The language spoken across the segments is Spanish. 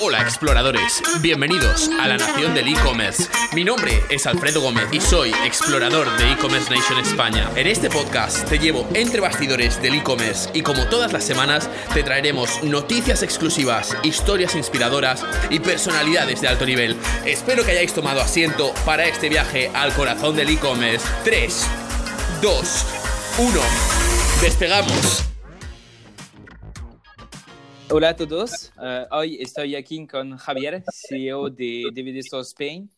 Hola exploradores, bienvenidos a la nación del e-commerce. Mi nombre es Alfredo Gómez y soy explorador de e-commerce Nation España. En este podcast te llevo entre bastidores del e-commerce y como todas las semanas te traeremos noticias exclusivas, historias inspiradoras y personalidades de alto nivel. Espero que hayáis tomado asiento para este viaje al corazón del e-commerce. 3, 2, 1. Despegamos. Hola a todos, uh, hoy estoy aquí con Javier, CEO de DVD Store Spain.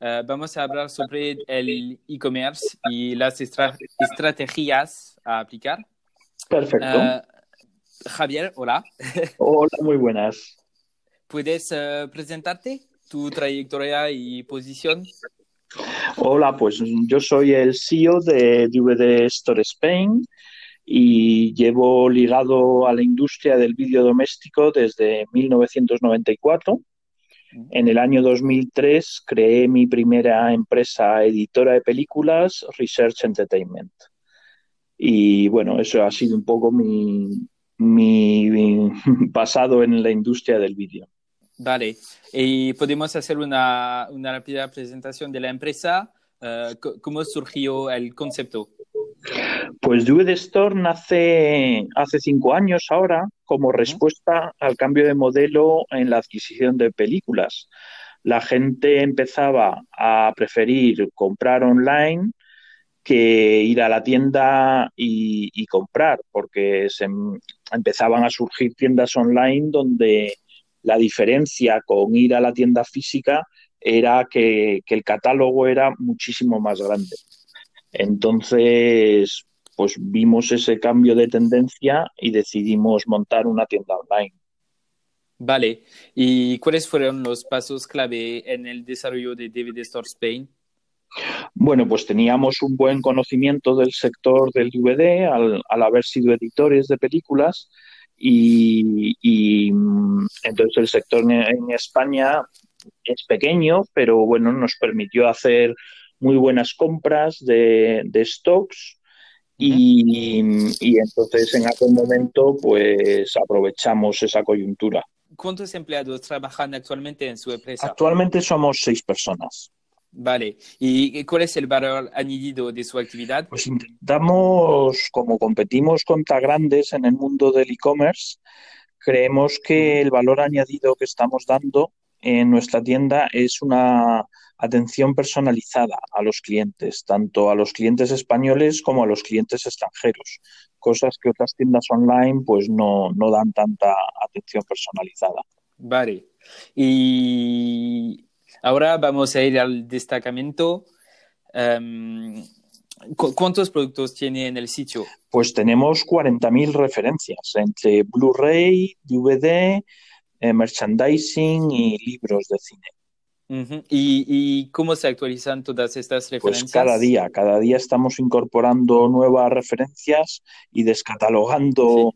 Uh, vamos a hablar sobre el e-commerce y las estra estrategias a aplicar. Perfecto. Uh, Javier, hola. Hola, muy buenas. ¿Puedes presentarte, tu trayectoria y posición? Hola, pues yo soy el CEO de DVD Store Spain y llevo ligado a la industria del vídeo doméstico desde 1994. En el año 2003 creé mi primera empresa editora de películas, Research Entertainment. Y bueno, eso ha sido un poco mi, mi pasado en la industria del vídeo. Vale, y podemos hacer una, una rápida presentación de la empresa. Uh, ¿Cómo surgió el concepto? Pues DVD Store nace hace cinco años ahora como respuesta al cambio de modelo en la adquisición de películas. La gente empezaba a preferir comprar online que ir a la tienda y, comprar, porque se em, empezaban a surgir tiendas online donde la diferencia con ir a la tienda física era que el catálogo era muchísimo más grande. Entonces, pues vimos ese cambio de tendencia y decidimos montar una tienda online. Vale, ¿y cuáles fueron los pasos clave en el desarrollo de DVD Store Spain? Bueno, pues teníamos un buen conocimiento del sector del DVD al, haber sido editores de películas y, mm, entonces el sector en España es pequeño, pero bueno, nos permitió hacer muy buenas compras de, stocks y, entonces en aquel momento pues aprovechamos esa coyuntura. ¿Cuántos empleados trabajan actualmente en su empresa? Actualmente somos seis personas. Vale. ¿Y cuál es el valor añadido de su actividad? Pues intentamos, como competimos contra grandes en el mundo del e-commerce, creemos que el valor añadido que estamos dando en nuestra tienda es una atención personalizada a los clientes, tanto a los clientes españoles como a los clientes extranjeros, cosas que otras tiendas online pues no, dan tanta atención personalizada. Vale. Y ahora vamos a ir al destacamento. Em, ¿Cuántos productos tiene en el sitio? Pues tenemos 40.000 referencias entre Blu-ray, DVD, eh, merchandising y libros de cine. ¿Y, cómo se actualizan todas estas pues referencias? Pues cada día, cada día estamos incorporando nuevas referencias y descatalogando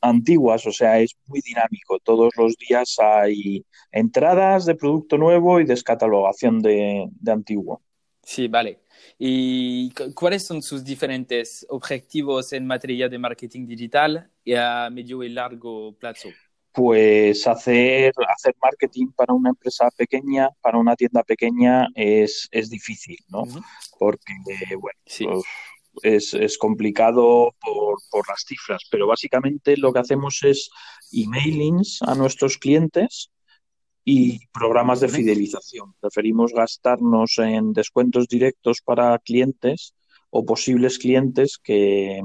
antiguas, o sea, es muy dinámico. Todos los días hay entradas de producto nuevo y descatalogación de, de antiguo. Sí, vale. ¿Y cuáles son sus diferentes objetivos en materia de marketing digital a medio y largo plazo? Pues hacer, hacer marketing para una empresa pequeña, para una tienda pequeña, es, es difícil, ¿no? Porque, bueno, pues, es, complicado por, por, las cifras, pero básicamente lo que hacemos es emailings a nuestros clientes y programas de fidelización. Preferimos gastarnos en descuentos directos para clientes o posibles clientes que,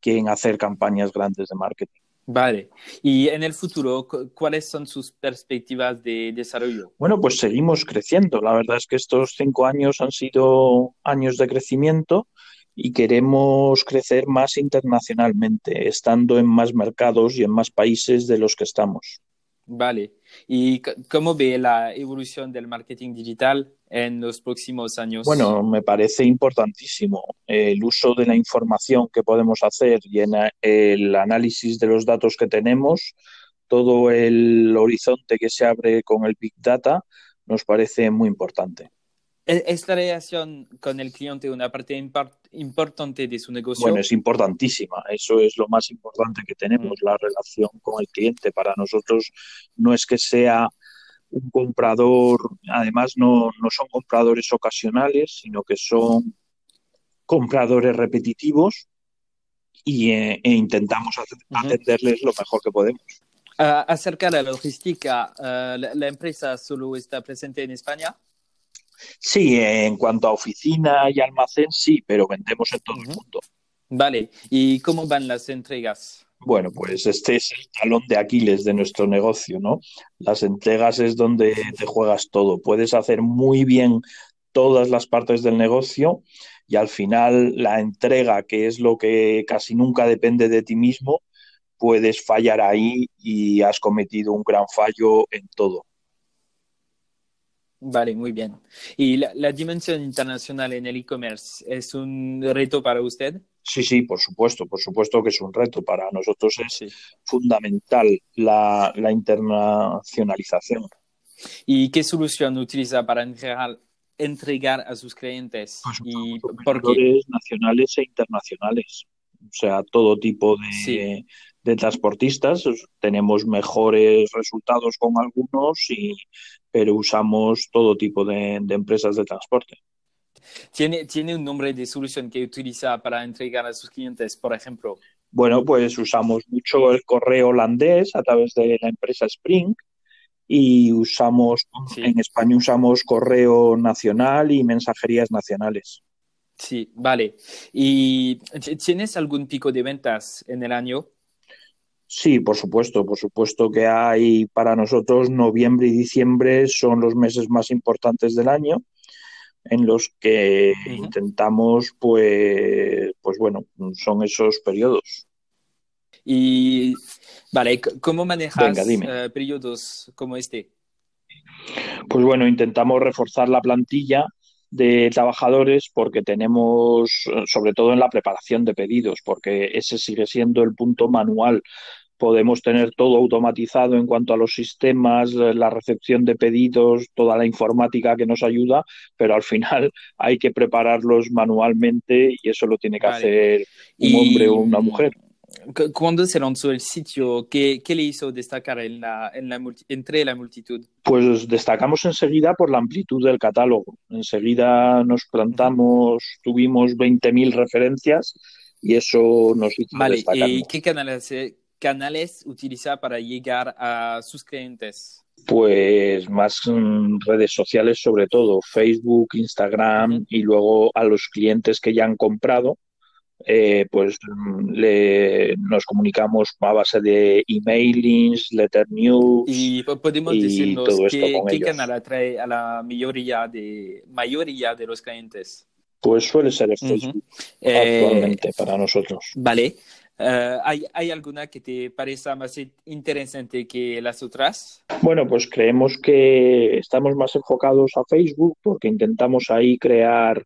que en hacer campañas grandes de marketing. Vale. Y en el futuro, ¿cuáles son sus perspectivas de desarrollo? Bueno, pues seguimos creciendo. La verdad es que estos cinco años han sido años de crecimiento y queremos crecer más internacionalmente, estando en más mercados y en más países de los que estamos. Vale. ¿Y cómo ve la evolución del marketing digital en los próximos años? Bueno, me parece importantísimo el uso de la información que podemos hacer y en el análisis de los datos que tenemos, todo el horizonte que se abre con el Big Data nos parece muy importante. E-, ¿Esta relación con el cliente una parte importante de su negocio? Bueno, es importantísima. Eso es lo más importante que tenemos, mm. la relación con el cliente. Para nosotros no es que sea un comprador, además no, no son compradores ocasionales, sino que son compradores repetitivos y, eh, e intentamos atenderles lo mejor que podemos. Uh, acerca de la logística, ah, la, empresa solo está presente en España? Sí, en cuanto a oficina y almacén, sí, pero vendemos en todo el mundo. Vale, ¿y cómo van las entregas? Bueno, pues este es el talón de Aquiles de nuestro negocio, ¿no? Las entregas es donde te juegas todo. Puedes hacer muy bien todas las partes del negocio y al final la entrega, que es lo que casi nunca depende de ti mismo, puedes fallar ahí y has cometido un gran fallo en todo. Vale, muy bien. ¿Y la, dimensión internacional en el e-commerce es un reto para usted? Sí, sí, por supuesto, por supuesto que es un reto. Para nosotros es fundamental la, internacionalización. ¿Y qué solución utiliza para entregar, entregar a sus clientes? y por qué? nacionales e internacionales. O sea, todo tipo de, de transportistas. Tenemos mejores resultados con algunos, y, pero usamos todo tipo de, empresas de transporte. ¿Tiene, ¿Tiene un nombre de solución que utiliza para entregar a sus clientes, por ejemplo? Bueno, pues usamos mucho el correo holandés a través de la empresa Spring y usamos, en España usamos correo nacional y mensajerías nacionales. Sí, vale. ¿Y tienes algún pico de ventas en el año? Sí, por supuesto, por supuesto que hay para nosotros noviembre y diciembre son los meses más importantes del año en los que intentamos, pues, pues bueno, son esos periodos. Y, vale, ¿cómo manejas eh, periodos como este? Pues bueno, intentamos reforzar la plantilla de trabajadores porque tenemos, sobre todo en la preparación de pedidos, porque ese sigue siendo el punto manual podemos tener todo automatizado en cuanto a los sistemas, eh, la recepción de pedidos, toda la informática que nos ayuda, pero al final hay que prepararlos manualmente y eso lo tiene que hacer un hombre o una mujer. ¿Cuándo se lanzó el sitio? ¿Qué, le hizo destacar en la, en la, entre la multitud? Pues destacamos enseguida por la amplitud del catálogo. Enseguida nos plantamos, tuvimos 20.000 referencias y eso nos hizo vale, ¿Y qué canales, canales utiliza para llegar a sus clientes? Pues más mm, redes sociales, sobre todo Facebook, Instagram y luego a los clientes que ya han comprado, eh, pues mm, le, nos comunicamos a base de emailings, letter news. Y podemos decirnos qué, canal atrae a la mayoría de, mayoría de los clientes. Pues suele ser el Facebook actualmente eh, para nosotros. Vale. Eh, ¿hay, alguna que te parezca más interesante que las otras? Bueno, pues creemos que estamos más enfocados a Facebook porque intentamos ahí crear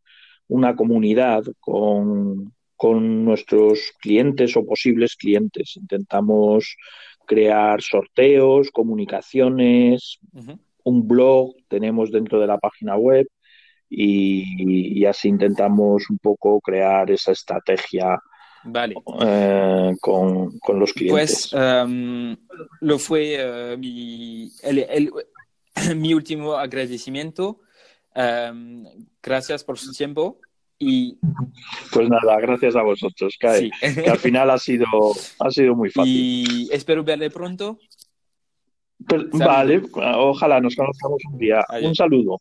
una comunidad con, nuestros clientes o posibles clientes. Intentamos crear sorteos, comunicaciones, un blog tenemos dentro de la página web y, y así intentamos un poco crear esa estrategia Vale. Eh, con, los clientes. Pues em, lo fue eh, mi, mi último agradecimiento. Em, gracias por su tiempo. Y... Pues nada, gracias a vosotros, que, al final ha sido, ha sido muy fácil. Y espero verle pronto. Pues, vale, ojalá nos conozcamos un día. Un saludo.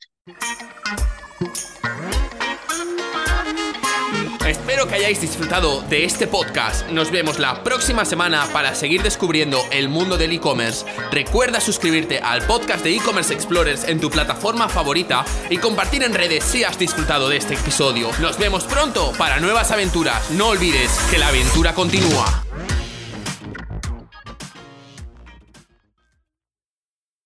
Que hayáis disfrutado de este podcast. Nos vemos la próxima semana para seguir descubriendo el mundo del e-commerce. Recuerda suscribirte al podcast de e-commerce explorers en tu plataforma favorita y compartir en redes si has disfrutado de este episodio. Nos vemos pronto para nuevas aventuras. No olvides que la aventura continúa.